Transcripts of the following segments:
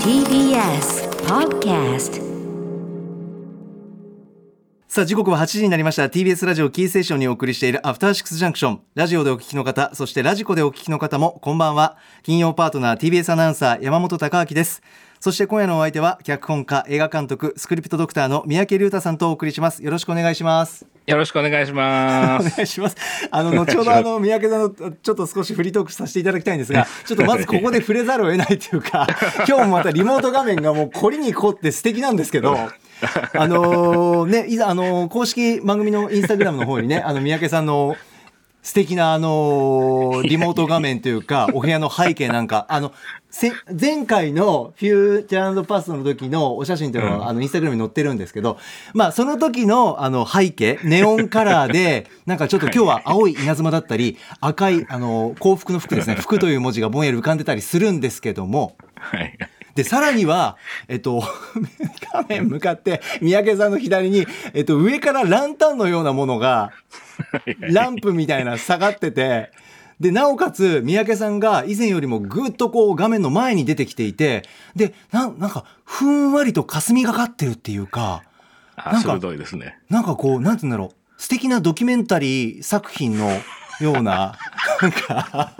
TBS Podcast さあ時刻は8時になりました。TBS ラジオキーステーションにお送りしているアフターシックスジャンクションラジオでお聞きの方そしてラジコでお聞きの方もこんばんは。金曜パートナー TBS アナウンサー山本貴明です。そして今夜のお相手は脚本家映画監督スクリプトドクターの三宅龍太さんとお送りします。よろしくお願いします。よろしくお願いしまおす。願いします。あの、後ほど、あの、三宅さんの、ちょっと少しフリートークさせていただきたいんですが、ちょっとまずここで触れざるを得ないというか、今日もまたリモート画面がもう凝りに凝って素敵なんですけど、あのね、いざ、あの公式番組のインスタグラムの方にね、あの、三宅さんの、素敵なあのリモート画面というか、お部屋の背景なんか、あの、せ前回のフューチャーパストの時のお写真というのは、あの、インスタグラムに載ってるんですけど、まあ、その時のあの背景、ネオンカラーで、なんかちょっと今日は青い稲妻だったり、赤い、あの、幸福の服ですね、服という文字がぼんやり浮かんでたりするんですけども、はい。で、さらには、えっと、画面向かって、三宅さんの左に、えっと、上からランタンのようなものが、ランプみたいな下がってて、で、なおかつ、三宅さんが以前よりもぐっとこう画面の前に出てきていて、で、なんなんか、ふんわりと霞がかってるっていうか、あなんか鋭いですね。なんかこう、なんて言うんだろう、素敵なドキュメンタリー作品のような、なんか、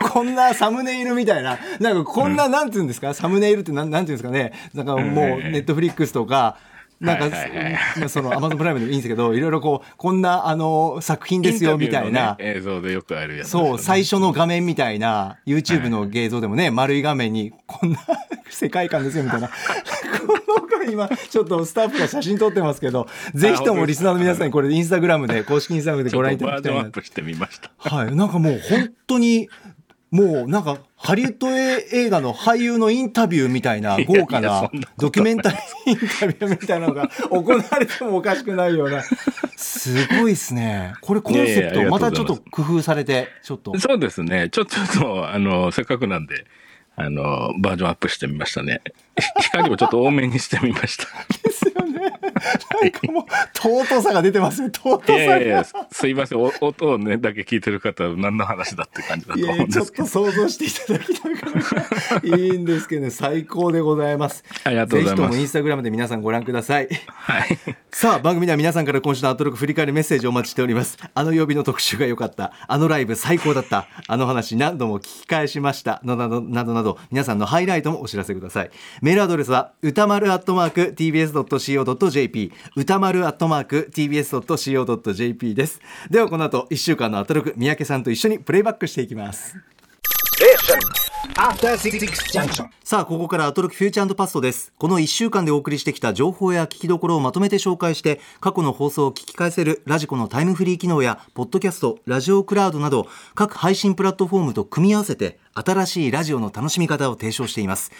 こんなサムネイルみたいな、なんかこんな、なんて言うんですか、サムネイルってなんなんて言うんですかね、なんかもう、ネットフリックスとか、なんか、そのアマゾンプライムでもいいんですけど、いろいろこう、こんな、あの、作品ですよ、みたいな。ね映像でよくあるやつね、そう、最初の画面みたいな、YouTube の映像でもね、丸い画面に、こんな世界観ですよ、みたいな。このが今、ちょっとスタッフが写真撮ってますけど、ぜひともリスナーの皆さんにこれ、インスタグラムで、公式インスタグラムでご覧いとバージョンアただきたいなップしてみました。はい。なんかもう本当に、もうなんか、ハリウッド映画の俳優のインタビューみたいな豪華な ドキュメンタリーインタビューみたいなのが行われてもおかしくないような。すごいですね。これコンセプト、またちょっと工夫されて、ちょっと。そうですね。ちょ、ちょっと、あの、せっかくなんで、あの、バージョンアップしてみましたね。光をちょっと多めにしてみました。ですよね。なんかもう、尊さが出てますね。尊さが。いやいやすいません。お音をね、だけ聞いてる方は何の話だって感じだといやいやちょっ思うんですけど。と想像していただきながらいいんですけどね最高でございますありがとうございますぜひともインスタグラムで皆さんご覧くださいはい。さあ番組では皆さんから今週のアウトロック振り返るメッセージをお待ちしておりますあの曜日の特集が良かったあのライブ最高だったあの話何度も聞き返しましたなどなどなどなど皆さんのハイライトもお知らせくださいメールアドレスは歌丸アットマーク tbs.co.jp 歌丸アットマーク tbs.co.jp ですではこの後1週間のアウトロック三宅さんと一緒にプレイバックしていきます.さあ、ここからアトロックフューチャーパストです。この1週間でお送りしてきた情報や聞きどころをまとめて紹介して、過去の放送を聞き返せるラジコのタイムフリー機能や、ポッドキャスト、ラジオクラウドなど、各配信プラットフォームと組み合わせて、新しいラジオの楽しみ方を提唱しています。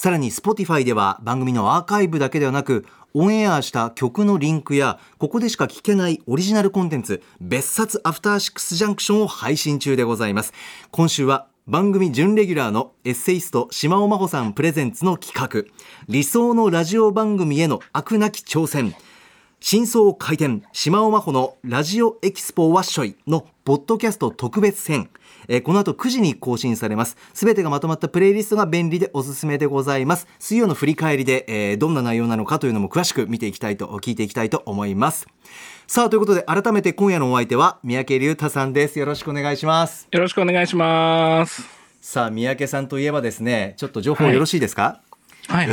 さらに Spotify では番組のアーカイブだけではなく、オンエアした曲のリンクや、ここでしか聞けないオリジナルコンテンツ、別冊アフターシックスジャンクションを配信中でございます。今週は番組準レギュラーのエッセイスト島尾真帆さんプレゼンツの企画理想のラジオ番組への飽くなき挑戦真相回転島尾真帆のラジオエキスポワッショイのポッドキャスト特別編えーこの後9時に更新されます。すべてがまとまったプレイリストが便利でおすすめでございます。水曜の振り返りで、えーどんな内容なのかというのも詳しく見ていきたいと聞いていきたいと思います。さあということで改めて今夜のお相手は三宅龍太さんです。よろしくお願いします。よろしくお願いします。さあ三宅さんといえばですねちょっと情報よろしいですか、はいはい。ぜ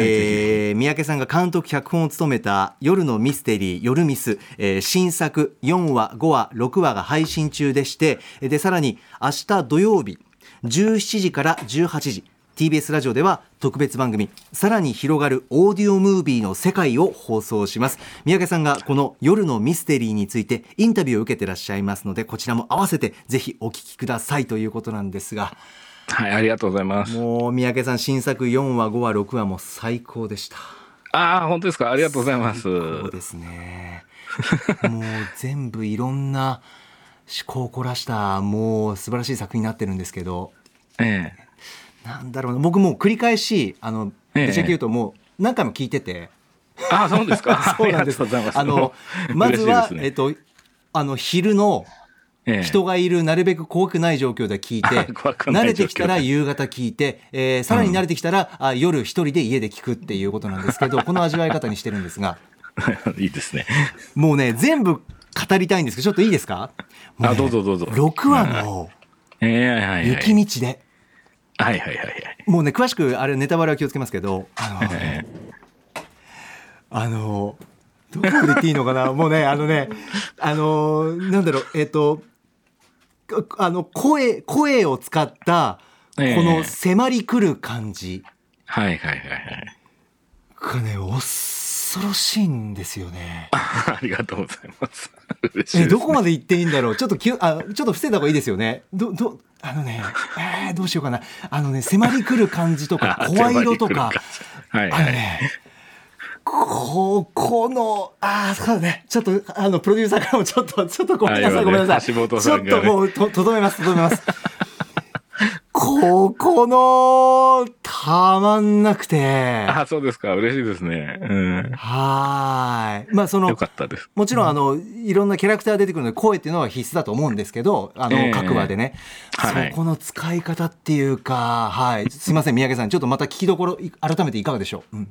えー三宅さんが監督脚本を務めた夜のミステリー夜ミス、えー新作4話5話6話が配信中でしてでさらに明日土曜日17時から18時 TBS ラジオでは特別番組さらに広がるオーディオムービーの世界を放送します三宅さんがこの夜のミステリーについてインタビューを受けてらっしゃいますのでこちらも合わせてぜひお聞きくださいということなんですがはい、ありがとうございます。もう三宅さん新作4話5話6話も最高でしたああ、本当ですか？ありがとうございます。そうですねもう全部いろんな思考を凝らしたもう素晴らしい作品になってるんですけどええ。なんだろうな僕もう繰り返しあのええぶっちゃけ言うともう何回も聞いてて、ああ、そうですか。そうなんですあの まずは、ねえっとあの昼のええ。人がいるなるべく怖くない状況で聞いて 慣れてきたら夕方聞いて、えーさらに慣れてきたら、あ夜一人で家で聞くっていうことなんですけど この味わい方にしてるんですが。いいですね。もうね全部語りたいんですけどちょっといいですか？もあねどうぞどうぞ。6話のええはいはいはい。雪道で、はいはいはいはい。もうね詳しくあれネタバレは気をつけますけどあの、え。あのどこまで言っていいのかな？もうねあのねあのなんだろうえっ、とあの声声を使ったこええの迫り来る感じはいはいはいはい。がね恐ろしいんですよね。ありがとうございます。嬉ね。えどこまで言っていいんだろう？ちょっときゅあちょっと伏せた方がいいですよね。どどあのね、えー、どうしようかなあのね迫り来る感じとか あ声色とか。はいはい。あのね、ここの、ああ、そうだね。ちょっと、あの、プロデューサーからもちょっと、ちょっとごめんなさい、あごめんなさい。橋本ちょっともう、と、とどめます、とどめます。ここの、たまんなくて。あ、そうですか。嬉しいですね。うん。はーい。まあ、そのよ、かったです。もちろん、あの、いろんなキャラクター出てくるので、声っていうのは必須だと思うんですけど、あの、ええ各話でね。はいそこの使い方っていうか、はい。すいません、三宅さん。ちょっとまた聞きどころ、い改めていかがでしょう？うん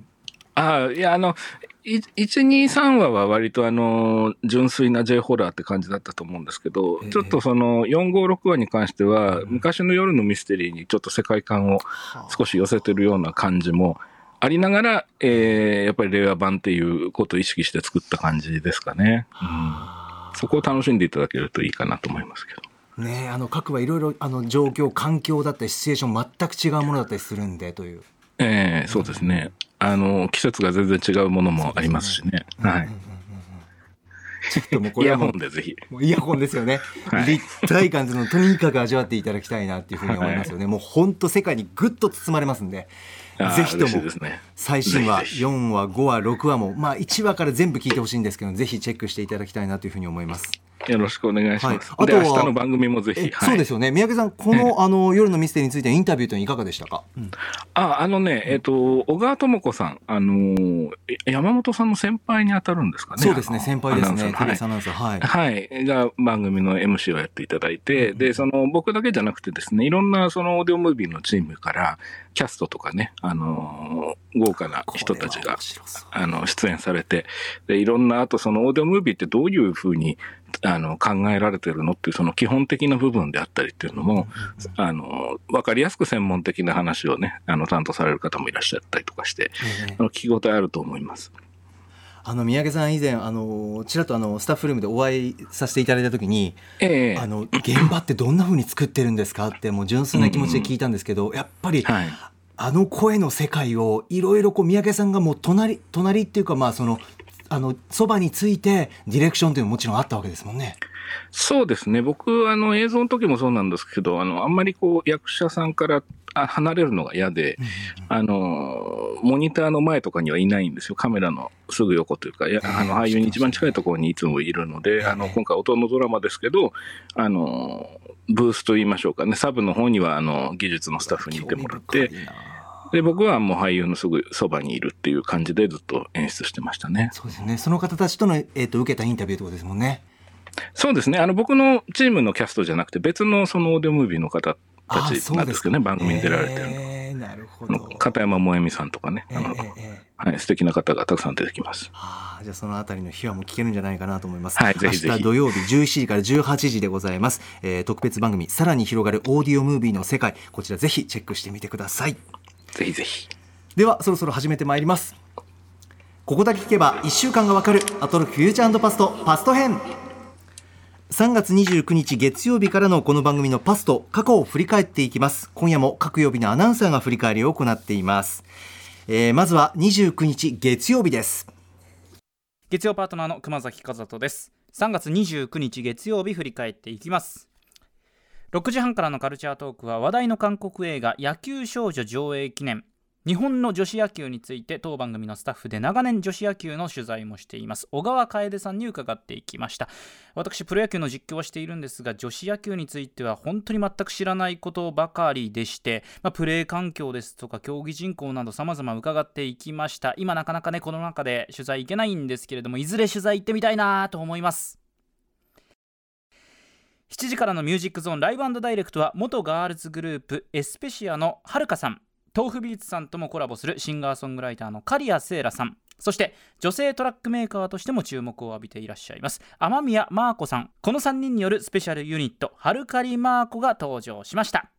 あいや、あの、い1、2、3話は割とあの、純粋な J ホラーって感じだったと思うんですけど、ええちょっとその4、5、6話に関しては、昔の夜のミステリーにちょっと世界観を少し寄せてるような感じもありながら、えーやっぱり令和版っていうことを意識して作った感じですかね。うんそこを楽しんでいただけるといいかなと思いますけど。ねあの各はいろいろあの状況環境だったりシチュエーション全く違うものだったりするんでという。ええそうですね。あの、季節が全然違うものもありますしね。はい。ちょっともうこイヤれはもうホンでぜひ。もうイヤホンですよね、はい立体感というのをとにかく味わっていただきたいなっていうふうに思いますよね、もう本当世界にぐっと包まれますんでぜひとも最新話ぜひぜひ4話5話6話もまあ1話から全部聞いてほしいんですけどぜひチェックしていただきたいなというふうに思います。よろしくお願いします。はい。あと明日の番組もぜひ。えはい。そうですよね。三宅さんこのあの夜のミステリーについてのインタビューというのはいかがでしたか、うん。あ、あのね、えっ、と、小川智子さん、あの山本さんの先輩に当たるんですかね？そうですね。先輩ですね。アナウンサー。の TBS アナウンサー。はい、はい。が番組の MC をやっていただいて、で、その僕だけじゃなくてですね、いろんなそのオーディオムービーのチームから、キャストとかね、あのー豪華な人たちがあの、出演されて、で、いろんな、あとそのオーディオムービーってどういうふうに、あの、考えられてるのっていう、その基本的な部分であったりっていうのも、あの、わかりやすく専門的な話をね、あの、担当される方もいらっしゃったりとかして、ええあの聞き応えあると思います。あの三宅さん以前あのちらっとあのスタッフルームでお会いさせていただいた時にええあの現場ってどんな風に作ってるんですかってもう純粋な気持ちで聞いたんですけど、やっぱり、はい。あの声の世界をいろいろこう三宅さんがもう隣隣っていうかまあそのあのそばについてディレクションというのももちろんあったわけですもんね。そうですね。僕、あの、映像の時もそうなんですけど、あの、あんまりこう、役者さんからあ離れるのが嫌で、あの、モニターの前とかにはいないんですよ。カメラのすぐ横というか、あの、俳優に一番近いところにいつもいるので、あの、今回音のドラマですけど、あの、ブースと言いましょうかね、サブの方には、あの、技術のスタッフにいてもらってで、僕はもう俳優のすぐそばにいるっていう感じでずっと演出してましたね。そうですねその方たちとの、えー、と受けたインタビューってことですもんね。そうですね。あの、僕のチームのキャストじゃなくて、別のそのオーディオムービーの方たちなんですけどね、番組に出られてるの。えーなるほど。片山萌美さんとかね、えあのーえーえーはい、素敵な方がたくさん出てきます。はあ、じゃあそのあたりの秘話も聞けるんじゃないかなと思います。はいぜひぜひ土曜日17時から18時でございます。えー特別番組、さらに広がるオーディオムービーの世界、こちらぜひチェックしてみてください。ぜひぜひ。では、そろそろ始めてまいります。ここだけ聞けば1週間がわかる、アトロクフューチャーパスト、パスト編。3月29日月曜日からのこの番組のパスト。過去を振り返っていきます。今夜も各曜日のアナウンサーが振り返りを行っています、えーまずは29日月曜日です。月曜パートナーの熊崎和人です。3月29日月曜日振り返っていきます6時半からのカルチャートークは話題の韓国映画野球少女上映記念。日本の女子野球について当番組のスタッフで長年女子野球の取材もしています小川楓さんに伺っていきました。私プロ野球の実況はしているんですが女子野球については本当に全く知らないことばかりでして、まあ、プレー環境ですとか競技人口など様々伺っていきました。今なかなかねこの中で取材行けないんですけれどもいずれ取材行ってみたいなと思います。7時からのミュージックゾーン Live & Direct は元ガールズグループ Especia のはるかさん。 tofubeats さんともコラボするシンガーソングライターの仮谷せいらさん。そして女性トラックメーカーとしても注目を浴びていらっしゃいます。天宮真子さん。この3人によるスペシャルユニットはるかりマー子が登場しました。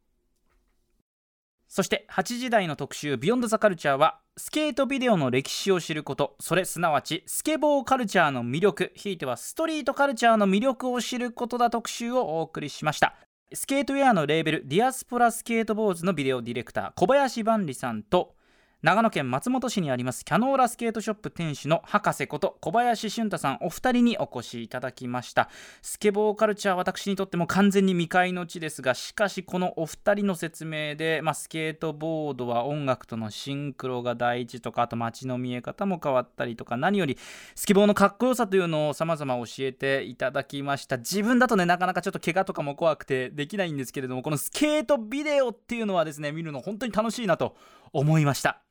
そして8時台の特集「 Beyond the Culture はスケートビデオの歴史を知ること。それすなわちスケボーカルチャーの魅力。ひいてはストリートカルチャーの魅力を知ることだ特集をお送りしました。スケートウェアのレーベルディアスポラスケートボーズのビデオディレクター小林万里さんと長野県松本市にありますキャノーラスケートショップ店主の博士こと小林俊太さんお二人にお越しいただきました。スケボーカルチャー私にとっても完全に未開の地ですがしかしこのお二人の説明で、まあ、スケートボードは音楽とのシンクロが大事とかあと街の見え方も変わったりとか何よりスケボーのかっこよさというのを様々教えていただきました。自分だとねなかなかちょっと怪我とかも怖くてできないんですけれどもこのスケートビデオっていうのはですね見るの本当に楽しいなと思いました。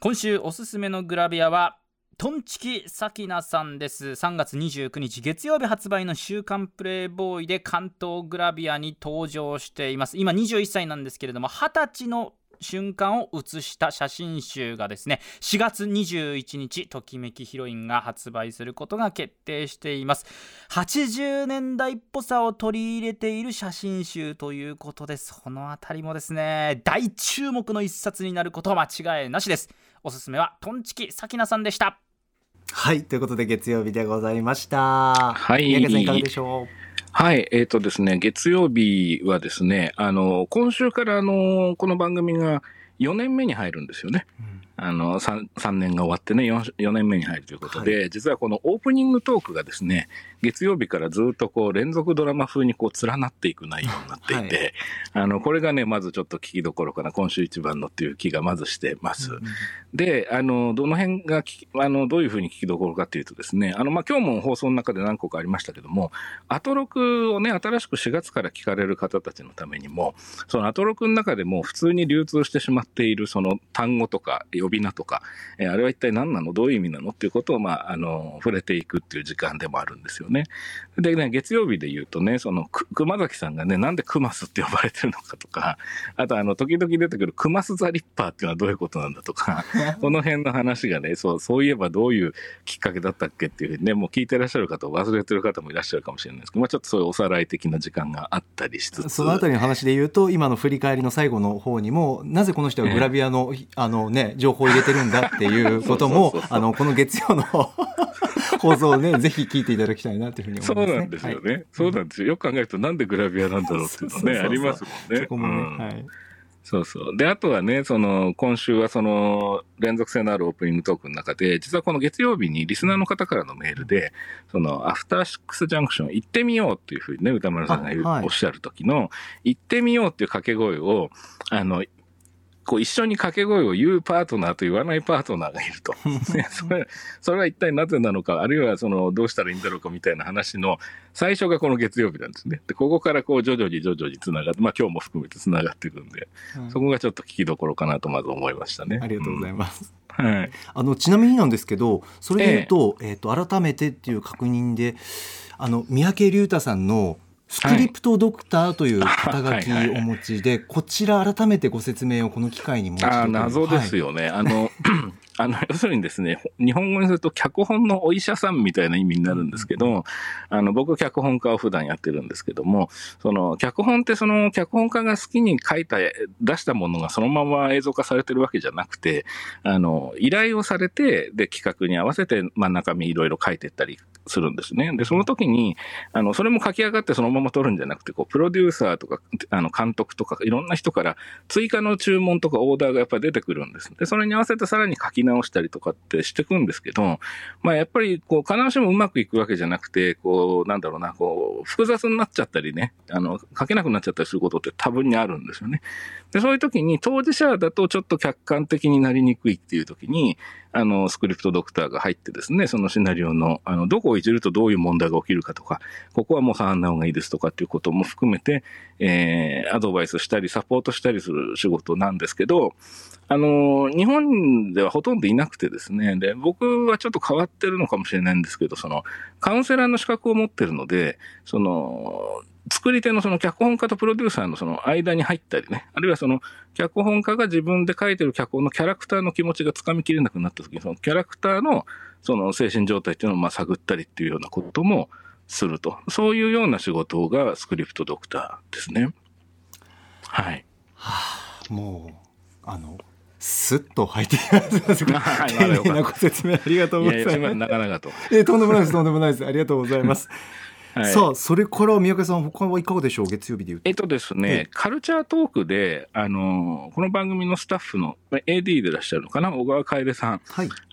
今週おすすめのグラビアはトンチキサキナさんです。3月29日月曜日発売の「週刊プレイボーイ」で関東グラビアに登場しています。今21歳なんですけれども20歳の瞬間を写した写真集がですね4月21日ときめきヒロインが発売することが決定しています。80年代っぽさを取り入れている写真集ということでそのあたりもですね大注目の一冊になること間違いなしです。おすすめはトンチキサキナさんでした。はいということで月曜日でございました。はい。三宅さんいかがでしょう？はい、えっ、とですね、月曜日はですね、あの、今週からあの、この番組が4年目に入るんですよね。あの3、3年が終わってね4、4年目に入るということで、は実はこのオープニングトークがですね、月曜日からずっとこう連続ドラマ風にこう連なっていく内容になっていて、あの、これがね、まずちょっと聞きどころかな、今週一番のっていう気がまずしてます。で、あの、どの辺があの、どういうふうに聞きどころかっていうとですね、あの、まあ、今日も放送の中で何個かありましたけども、アトロクをね、新しく4月から聞かれる方たちのためにも、そのアトロクの中でも普通に流通してしまっているその単語とか呼び名とか、えーあれは一体何なの？どういう意味なの？っていうことを、まあ、あの、触れていくっていう時間でもあるんですよね。でね、月曜日で言うとね、その、く熊崎さんがね、なんでクマスって呼ばれてるのかとか、あとあの、時々出てくるクマスザリッパーっていうのはどういうことなんだとか、この辺の話がね、そう、そういえばどういうきっかけだったっけっていうふうにね、もう聞いてらっしゃる方を忘れてる方もいらっしゃるかもしれないですけど、まあちょっとそういうおさらい的な時間があったりしつつ。そのあたりの話で言うと今の振り返りの最後の方にもなぜこの人はグラビアの,、あのね、情報を入れてるんだっていう こともあのこの月曜の 放送をねぜひ聞いていただきたいなというふうに思いますね。そうなんですよね。はいそうなんですよ。よく考えるとなんでグラビアなんだろうっていうのね、ありますもんね。そこもね、うんはいそうそう。で、あとはね、その、今週はその、連続性のあるオープニングトークの中で、実はこの月曜日にリスナーの方からのメールで、その、アフターシックスジャンクション行ってみようっていうふうにね、歌丸さんがはいおっしゃる時の、行ってみようっていう掛け声を、あの、こう一緒に掛け声を言うパートナーと言わないパートナーがいると。ね それ、それは一体なぜなのか、あるいはその、どうしたらいいんだろうかみたいな話の最初がこの月曜日なんですね。で、ここからこう徐々に徐々につながって、まあ今日も含めてつながっていくんで、うんそこがちょっと聞きどころかなとまず思いましたね。ありがとうございまます。す。はい。あのちなみになんですけどそれで言うと,、えーと改めてっていう確認であの三宅龍太さんのスクリプトドクターという肩書きはいはいはいをお持ちで、こちら改めてご説明をこの機会にもう一度ああ、謎ですよ。よね。あの、あの、要するにですね、日本語にすると脚本のお医者さんみたいな意味になるんですけど、あの、僕脚本家を普段やってるんですけども、その、脚本ってその、脚本家が好きに書いた、出したものがそのまま映像化されてるわけじゃなくて、あの、依頼をされて、で、企画に合わせて、まあ、中身いろいろ書いてったりするんですね。で、その時に、あの、それも書き上がってそのまま撮るんじゃなくて、こう、プロデューサーとか、あの、監督とか、いろんな人から追加の注文とかオーダーがやっぱり出てくるんです。で、それに合わせてさらに書き直したりとかってしていくんですけど、まあやっぱりこう必ずしもうまくいくわけじゃなくて、こう、なんだろうな、こう、複雑になっちゃったりね、あの、書けなくなっちゃったりすることって多分にあるんですよね。で、そういう時に当事者だとちょっと客観的になりにくいっていう時に、あの、スクリプトドクターが入ってですね、そのシナリオの、あの、どこをいじるとどういう問題が起きるかとか、ここはもう触んない方がいいですとかっていうことも含めて、えー、アドバイスしたり、サポートしたりする仕事なんですけど、あの、日本ではほとんどいなくてですね、で、僕はちょっと変わってるのかもしれないんですけど、その、カウンセラーの資格を持ってるので、その、作り手のその脚本家とプロデューサーのその間に入ったりね、あるいはその脚本家が自分で書いてる脚本のキャラクターの気持ちがつかみきれなくなった時に、そのキャラクターのその精神状態っていうのをまあ探ったりっていうようなこともすると。そういうような仕事がスクリプトドクターですね。はい。はあ、もう、あの、すっと入ってきました。はい、丁寧 なご説明ありがとうございます。いやいやなかなかと。えー、とんでもないです、とんでもないです。ありがとうございます。はい、さあそれから宮家さん他はいかがでしょう？月曜日でいうと。えっとですね、カルチャートークであのこの番組のスタッフの AD でいらっしゃるのかな？小川楓さん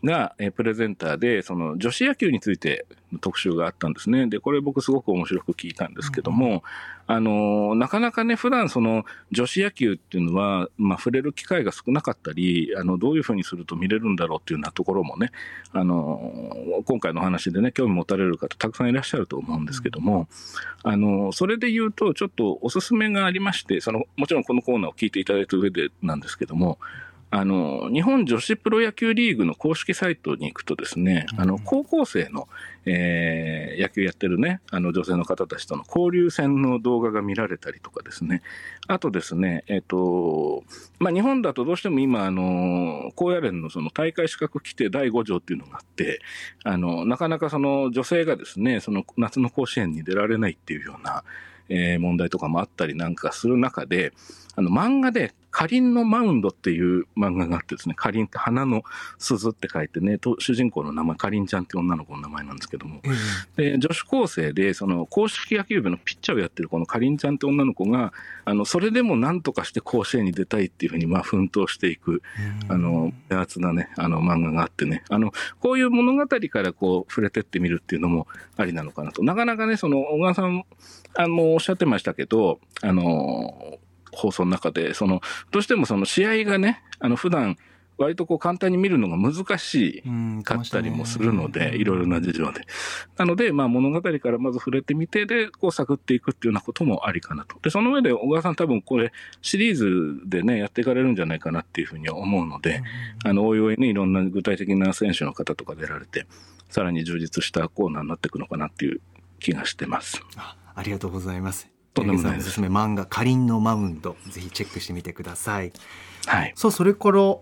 が、はい、えプレゼンターでその女子野球についての特集があったんですね。でこれ僕すごく面白く聞いたんですけども、うん。あの、なかなかね、普段その女子野球っていうのは、まあ、触れる機会が少なかったり、あの、どういうふうにすると見れるんだろうっていうようなところもね、あの、今回の話でね、興味持たれる方たくさんいらっしゃると思うんですけども、あの、それで言うと、ちょっとおすすめがありまして、その、もちろんこのコーナーを聞いていただいた上でなんですけども、あの、日本女子プロ野球リーグの公式サイトに行くとですね、あの、高校生の、えー、野球やってるね、あの女性の方たちとの交流戦の動画が見られたりとかですね、あとですね、えっ、ー、と、まあ、日本だとどうしても今、あの、高野連のその大会資格規定第5条っていうのがあって、あの、なかなかその女性がですね、その夏の甲子園に出られないっていうような、えー、問題とかもあったりなんかする中で、あの漫画で、かりんのマウンドっていう漫画があってですね、かりんって花の鈴って書いてね、と主人公の名前、かりんちゃんって女の子の名前なんですけども、うん、で女子高生で、その公式野球部のピッチャーをやってるこのかりんちゃんって女の子が、あの、それでも何とかして甲子園に出たいっていうふうに、まあ、奮闘していく、あの、手厚なね、あの、漫画があってね、あの、こういう物語からこう、触れてってみるっていうのもありなのかなと。なかなかね、その、小川さん、あの、おっしゃってましたけど、あの、放送の中で、その、どうしてもその試合がね、あの、普段、割とこう簡単に見るのが難しかったりもするので、いろいろな事情で。なので、まあ物語からまず触れてみて、で、こう探っていくっていうようなこともありかなと。で、その上で小川さん多分これシリーズでね、やっていかれるんじゃないかなっていうふうに思うので、あの、おいおいね、いろんな具体的な選手の方とか出られて、さらに充実したコーナーになっていくのかなっていう気がしてます。あありがとうございます。とんでもないです。おすすめ漫画かりんのマウンドぜひチェックしてみてください。はい。さあそれから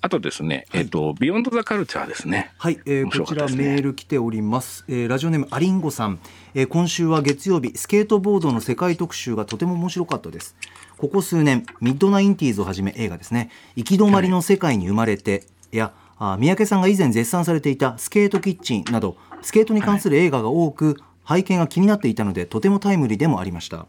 あとですね、はい、えっ、と、 Beyond the Culture ですね。はい、えー、こちらメール来ております。えー、ラジオネームアリンゴさん、えー、今週は月曜日、スケートボードの世界特集がとても面白かったです。ここ数年、 Mid90s をはじめ映画ですね、行き止まりの世界に生まれて、はい、や、あ三宅さんが以前絶賛されていた Skate Kitchen など、スケートに関する映画が多く、背景が気になっていたので、とてもタイムリーでもありました。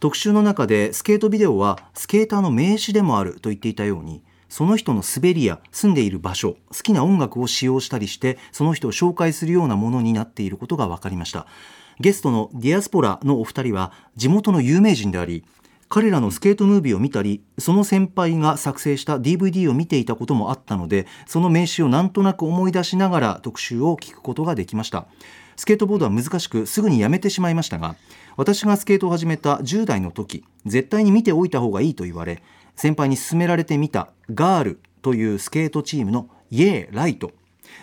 特集の中でスケートビデオはスケーターの名刺でもあると言っていたようにその人の滑りや住んでいる場所好きな音楽を使用したりしてその人を紹介するようなものになっていることが分かりましたゲストのディアスポラのお二人は地元の有名人であり彼らのスケートムービーを見たりその先輩が作成した DVD を見ていたこともあったのでその名刺をなんとなく思い出しながら特集を聞くことができましたスケートボードは難しくすぐにやめてしまいましたが私がスケートを始めた10代の時絶対に見ておいた方がいいと言われ先輩に勧められてみたガールというスケートチームのイエーライト。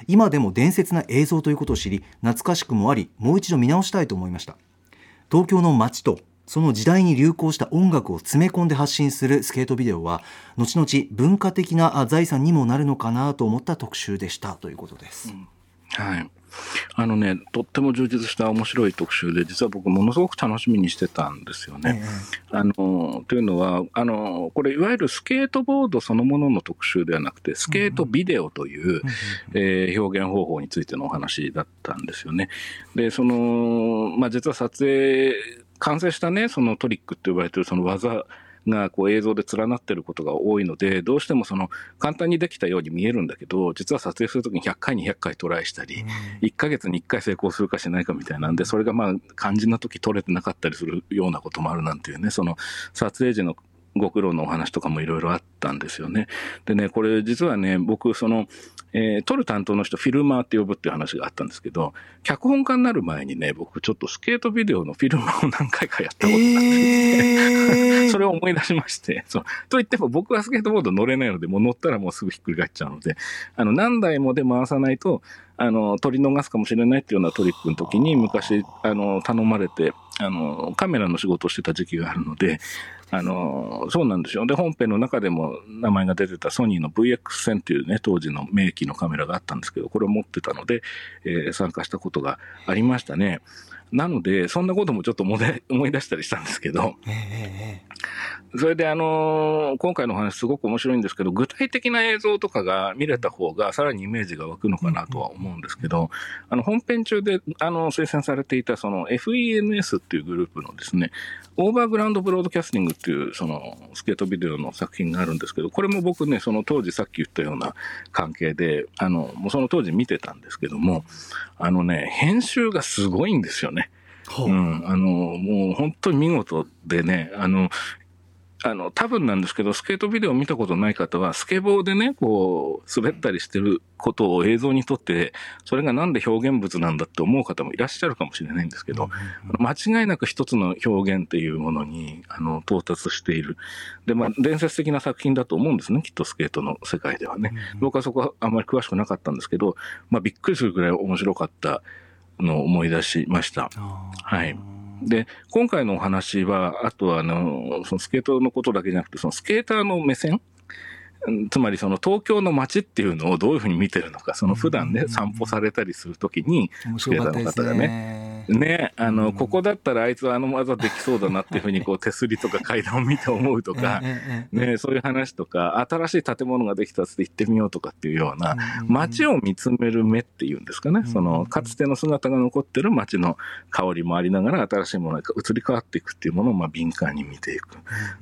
今でも伝説な映像ということを知り懐かしくもありもう一度見直したいと思いました。東京の街とその時代に流行した音楽を詰め込んで発信するスケートビデオは後々文化的な財産にもなるのかなと思った特集でしたということです、うん、はい。あのね、とっても充実した面白い特集で、実は僕、ものすごく楽しみにしてたんですよね。えー、あのというのはあの、これ、いわゆるスケートボードそのものの特集ではなくて、スケートビデオという、うん、えー、表現方法についてのお話だったんですよね。で、その、まあ、実は撮影、完成したね、そのトリックって呼ばれてるその技がこう映像で連なってることが多いので、どうしてもその簡単にできたように見えるんだけど、実は撮影するときに100回200回トライしたり、1ヶ月に1回成功するかしないかみたいなんで、それがまあ肝心な時撮れてなかったりするようなこともあるなんていうね、その撮影時のご苦労のお話とかもいろいろあったんですよね。でね、これ実はね、僕、その、えー、撮る担当の人、フィルマーって呼ぶっていう話があったんですけど、脚本家になる前にね、僕ちょっとスケートビデオのフィルマーを何回かやったことがあって、えー、それを思い出しまして、そう。と言っても僕はスケートボード乗れないので、もう乗ったらもうすぐひっくり返っちゃうので、あの、何台もで回さないと、あの、取り逃すかもしれないっていうようなトリックの時に昔、あの、頼まれて、あの、カメラの仕事をしてた時期があるので、あの、そうなんですよ。で、本編の中でも名前が出てたソニーの VX1000 っていうね、当時の名機のカメラがあったんですけど、これを持ってたので、えー、参加したことがありましたね。なので、そんなこともちょっと思い出 したりしたんですけど、それであのー、今回の話すごく面白いんですけど、具体的な映像とかが見れた方がさらにイメージが湧くのかなとは思うんですけど、あの、本編中であの、推薦されていたその FEMS っていうグループのですね、オーバーグラウンドブロードキャスティングっていうそのスケートビデオの作品があるんですけど、これも僕ね、その当時さっき言ったような関係で、あの、もうその当時見てたんですけども、あのね、編集がすごいんですよね。うん、あの、もう本当に見事でね、あの、あの、多分なんですけど、スケートビデオを見たことない方は、スケボーでね、こう、滑ったりしてることを映像に撮って、それがなんで表現物なんだって思う方もいらっしゃるかもしれないんですけど、間違いなく一つの表現っていうものに、あの、到達している。で、まあ、伝説的な作品だと思うんですね、きっとスケートの世界ではね。僕はそこはあんまり詳しくなかったんですけど、まあ、びっくりするぐらい面白かったのを思い出しました。はい。で、今回のお話は、あとはあの、そのスケートのことだけじゃなくて、そのスケーターの目線？つまりその東京の街っていうのをどういうふうに見てるのか、その普段ね、散歩されたりするときに、スケーターの方がね、ね、あの、ここだったらあいつはあの技できそうだなっていうふうに、こう手すりとか階段を見て思うとか、ね、そういう話とか、新しい建物ができたって行ってみようとかっていうような、街を見つめる目っていうんですかね、その、かつての姿が残ってる街の香りもありながら、新しいものが移り変わっていくっていうものを、まあ、敏感に見ていく。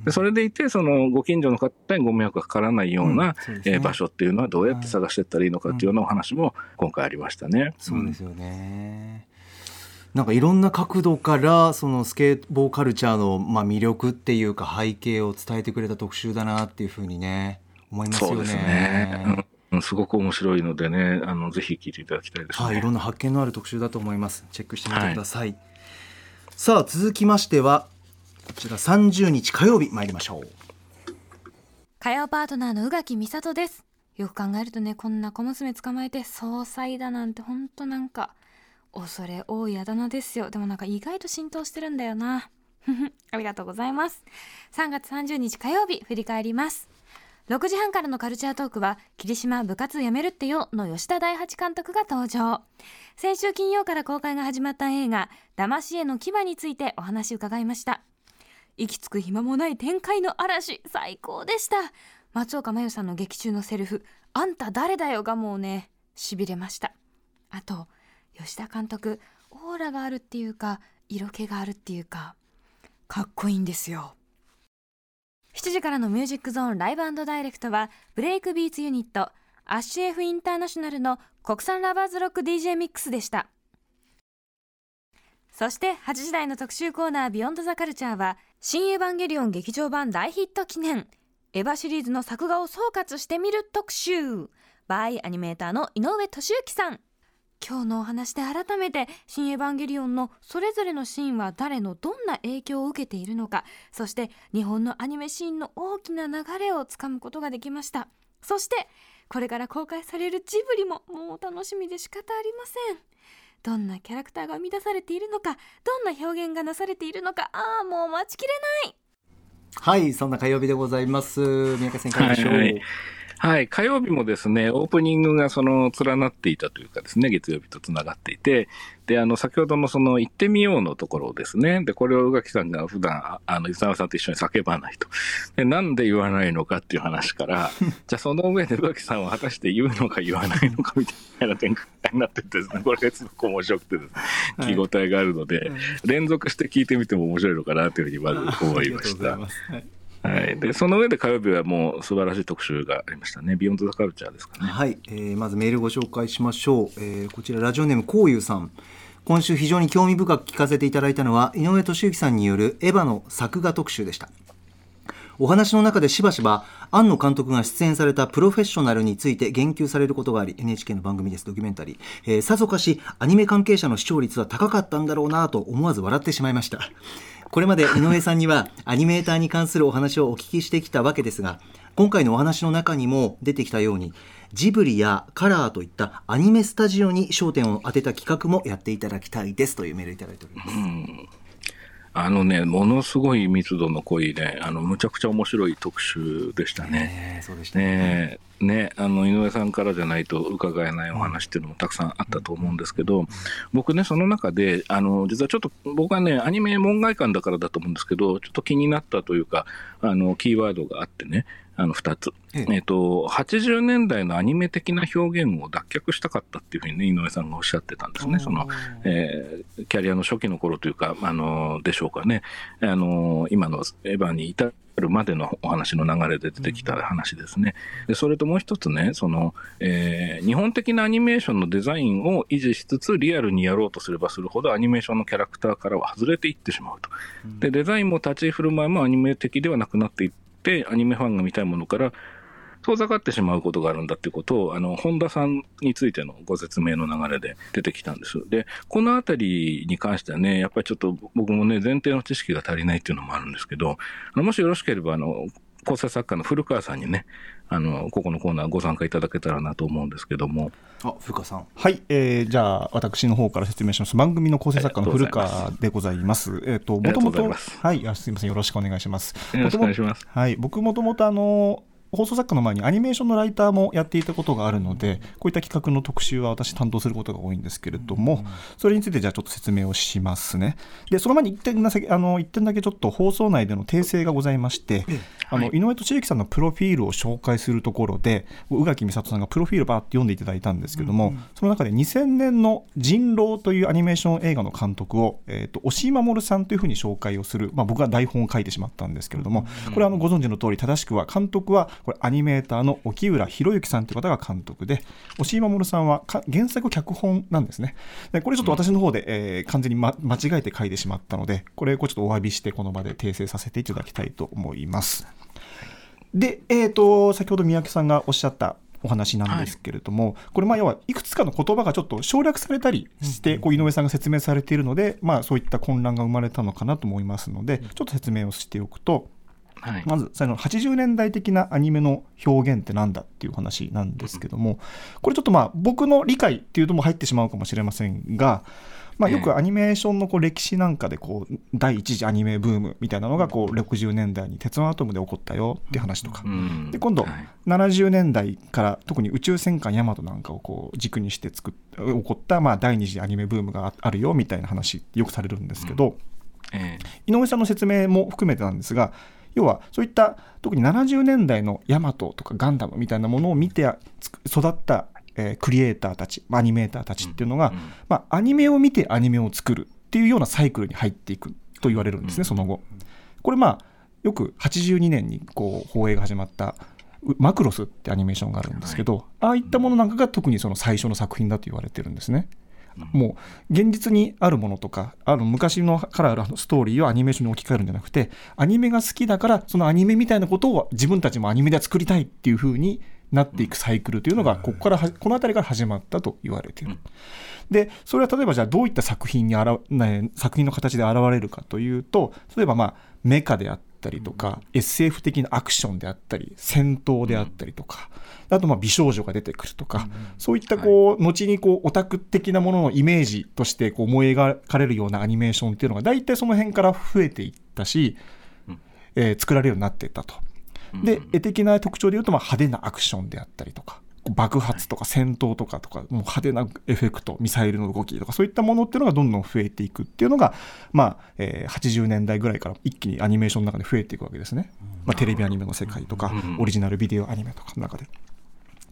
でそれでいて、その、ご近所の方にご迷惑がかからないような、うんね、えー、場所っていうのはどうやって探していったらいいのかっていうようなお話も今回ありましたね。そうですよね、なんかいろんな角度からそのスケボーカルチャーのまあ魅力っていうか背景を伝えてくれた特集だなっていうふうにね思いますよね。そうですね、うん、すごく面白いのでねあのぜひ聞いていただきたいです、ね、はい、いろんな発見のある特集だと思います。チェックしてみてください、はい、さあ続きましてはこちら30日火曜日参りましょう。火曜パートナーの宇垣美里です。よく考えるとね、こんな小娘捕まえて総裁だなんてほんとなんか、恐れ多いあだ名ですよ。でもなんか意外と浸透してるんだよな。ありがとうございます。3月30日火曜日、振り返ります。6時半からのカルチャートークは、霧島部活やめるってよの吉田大八監督が登場。先週金曜から公開が始まった映画、騙し絵の牙についてお話伺いました。息つく暇もない展開の嵐最高でした松岡真優さんの劇中のセリフ「あんた誰だよ」がもうねしびれましたあと吉田監督オーラがあるっていうか色気があるっていうかかっこいいんですよ。7時からのミュージックゾーン Live & Direct はブレイクビーツユニットアッシュ F インターナショナルの国産ラバーズロック DJ ミックスでした。そして8時台の特集コーナー Beyond the Culture は新エヴァンゲリオン劇場版大ヒット記念エヴァシリーズの作画を総括してみる特集。 by アニメーターの井上俊之さん。今日のお話で改めて新エヴァンゲリオンのそれぞれのシーンは誰のどんな影響を受けているのかそして日本のアニメシーンの大きな流れをつかむことができました。そしてこれから公開されるジブリももう楽しみで仕方ありません。どんなキャラクターが生み出されているのかどんな表現がなされているのかああもう待ちきれない。はいそんな火曜日でございます。宮家さんいかがでしょう、はいはいはい。火曜日もですね、オープニングがその連なっていたというかですね、月曜日と繋がっていて、で、あの、先ほどのその、行ってみようのところですね。で、これを宇垣さんが普段、あの、伊沢さんと一緒に叫ばないと。で、なんで言わないのかっていう話から、じゃあその上で宇垣さんは果たして言うのか言わないのかみたいな展開になっててですね、これがすごく面白くてですね、聞き応えがあるので、はい、連続して聞いてみても面白いのかなというふうにまず思いました。はい、でその上で火曜日はもう素晴らしい特集がありましたね、ビヨンド・ザ・カルチャーですかね。はい、えー、まずメールご紹介しましょう、えー、こちら、ラジオネーム、こうゆうさん。今週非常に興味深く聞かせていただいたのは井上俊之さんによるエヴァの作画特集でした。お話の中でしばしば庵野監督が出演されたプロフェッショナルについて言及されることがあり NHK の番組です。ドキュメンタリー、えー、さぞかしアニメ関係者の視聴率は高かったんだろうなと思わず笑ってしまいました。これまで井上さんにはアニメーターに関するお話をお聞きしてきたわけですが今回のお話の中にも出てきたようにジブリやカラーといったアニメスタジオに焦点を当てた企画もやっていただきたいですというメールいただいております。あのね、ものすごい密度の濃いね、あの、むちゃくちゃ面白い特集でしたね。そうでしたね。ねね、あの、井上さんからじゃないと伺えないお話っていうのもたくさんあったと思うんですけど、僕ね、その中で、あの、実はちょっと、僕はね、アニメ門外観だからだと思うんですけど、ちょっと気になったというか、あの、キーワードがあってね、あの2つ、ええ。っと、80年代のアニメ的な表現を脱却したかったっていうふうにね、井上さんがおっしゃってたんですね、その、えー、キャリアの初期の頃というか、あのでしょうかね、あの今のエヴァに至るまでのお話の流れで出てきた話ですね。でそれともう一つね、その、えー、日本的なアニメーションのデザインを維持しつつ、リアルにやろうとすればするほど、アニメーションのキャラクターからは外れていってしまうと。で、デザインも立ち振る舞いもアニメ的ではなくなっていって、ってアニメファンが見たいものから遠ざかってしまうことがあるんだっていうことを、あの、本田さんについてのご説明の流れで出てきたんです。で、このあたりに関してはね、やっぱりちょっと僕もね、前提の知識が足りないっていうのもあるんですけど、もしよろしければ、あの、構成作家の古川さんにね、あのここのコーナーご参加いただけたらなと思うんですけども。あ、古川さん。はい、えー、じゃあ私の方から説明します。番組の構成作家の古川でございます。えっ、ー、ともともとはいあ、すみませんよろしくお願いします。よろしくお願いします。はい、僕もともとあの放送作家の前にアニメーションのライターもやっていたことがあるので、こういった企画の特集は私担当することが多いんですけれども、それについてじゃあちょっと説明をしますね。で、その前に1点だけあの1点だけちょっと放送内での訂正がございまして、あの井上俊之さんのプロフィールを紹介するところで、宇垣美里さんがプロフィールばーって読んでいただいたんですけども、その中で2000年の人狼というアニメーション映画の監督を、えーと、押井守さんというふうに紹介をする、まあ、僕は台本を書いてしまったんですけれども、これはあのご存知の通り正しくは監督はこれアニメーターの沖浦博之さんという方が監督で押井守さんは原作脚本なんですね。でこれちょっと私の方で、えー、完全に、ま、間違えて書いてしまったのでこれをちょっとお詫びしてこの場で訂正させていただきたいと思います。で、えーと、先ほど三宅さんがおっしゃったお話なんですけれども、はい、これまあ要はいくつかの言葉がちょっと省略されたりしてこう井上さんが説明されているので、まあ、そういった混乱が生まれたのかなと思いますのでちょっと説明をしておくとはい、まずその80年代的なアニメの表現ってなんだっていう話なんですけどもこれちょっとまあ僕の理解っていうのも入ってしまうかもしれませんが、まあ、よくアニメーションのこう歴史なんかでこう第一次アニメブームみたいなのがこう60年代に鉄腕アトムで起こったよっていう話とか、で今度70年代から特に宇宙戦艦ヤマトなんかをこう軸にして作っ起こったまあ第二次アニメブームがあるよみたいな話よくされるんですけど、井上さんの説明も含めてなんですが要はそういった特に70年代のヤマトとかガンダムみたいなものを見て育った、えー、クリエイターたちアニメーターたちっていうのが、うんうん、まあ、アニメを見てアニメを作るっていうようなサイクルに入っていくと言われるんですね、その後。これまあよく82年にこう放映が始まったマクロスってアニメーションがあるんですけど、はい、ああいったものなんかが特にその最初の作品だと言われてるんですね。もう現実にあるものとかあの昔のからあるストーリーをアニメーションに置き換えるんじゃなくてアニメが好きだからそのアニメみたいなことを自分たちもアニメで作りたいっていうふうになっていくサイクルというのがここからこの辺りから始まったと言われている。でそれは例えばじゃあどういった作品にあら、ね、作品の形で現れるかというと例えばまあメカであったりとか、SF 的なアクションであったり戦闘であったりとか、あとまあ美少女が出てくるとか、そういったこう、後にこうオタク的なもののイメージとしてこう思い描かれるようなアニメーションっていうのが大体その辺から増えていったし、えー、作られるようになっていったと。で絵的な特徴でいうとまあ派手なアクションであったりとか爆発とか戦闘とかとかもう派手なエフェクトミサイルの動きとかそういったものっていうのがどんどん増えていくっていうのが、まあえー、80年代ぐらいから一気にアニメーションの中で増えていくわけですね、まあ、テレビアニメの世界とかオリジナルビデオアニメとかの中で。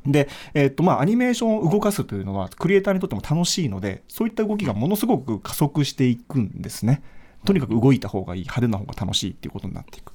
で、えーとまあ、アニメーションを動かすというのはクリエイターにとっても楽しいのでそういった動きがものすごく加速していくんですね。とにかく動いた方がいい派手な方が楽しいっていうことになっていく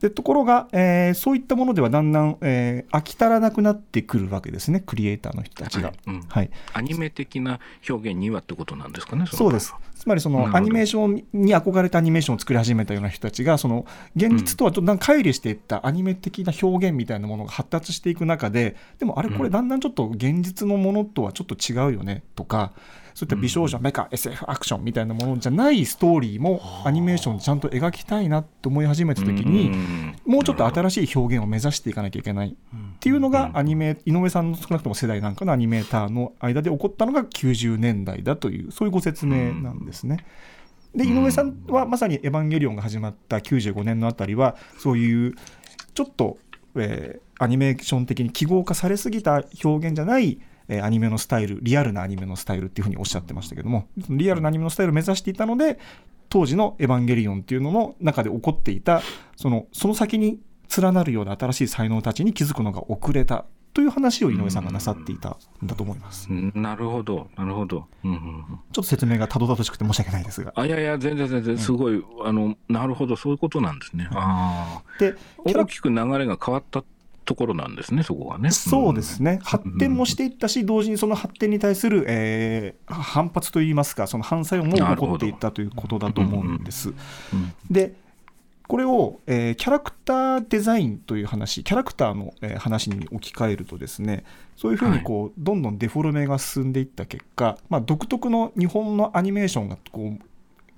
でところが、えーそういったものではだんだん、えー飽き足らなくなってくるわけですねクリエイターの人たちが。はいうんはい、アニメ的な表現にはってことなんですかね。そうです。つまりそのアニメーションに憧れたアニメーションを作り始めたような人たちがその現実とはちょっとだんだん乖離していったアニメ的な表現みたいなものが発達していく中ででもあれこれだんだんちょっと現実のものとはちょっと違うよねとかそういった美少女メカ SF アクションみたいなものじゃないストーリーもアニメーションでちゃんと描きたいなと思い始めた時にもうちょっと新しい表現を目指していかなきゃいけないっていうのがアニメ井上さんの少なくとも世代なんかのアニメーターの間で起こったのが90年代だというそういうご説明なんですね。で井上さんはまさに「エヴァンゲリオン」が始まった95年のあたりはそういうちょっと、えーアニメーション的に記号化されすぎた表現じゃない、えーアニメのスタイルリアルなアニメのスタイルっていうふうにおっしゃってましたけどもリアルなアニメのスタイルを目指していたので当時の「エヴァンゲリオン」っていうのの中で起こっていたそのその先に連なるような新しい才能たちに気づくのが遅れたという話を井上さんがなさっていたんだと思います。うんなるほど、なるほど。うんうんうんちょっと説明がたどたどしくて申し訳ないですが。あいやいや、全然全然、すごい、あの、なるほど、そういうことなんですね。ああ。で大きく流れが変わったところなんですね、そこがね。そうですね、発展もしていったし、同時にその発展に対する、えー反発といいますか、その反作用も起こっていったということだと思うんです。うんでこれを、えーキャラクターデザインという話、キャラクターの、えー話に置き換えるとですね、そういうふうにこう、どんどんデフォルメが進んでいった結果、まあ、独特の日本のアニメーションがこう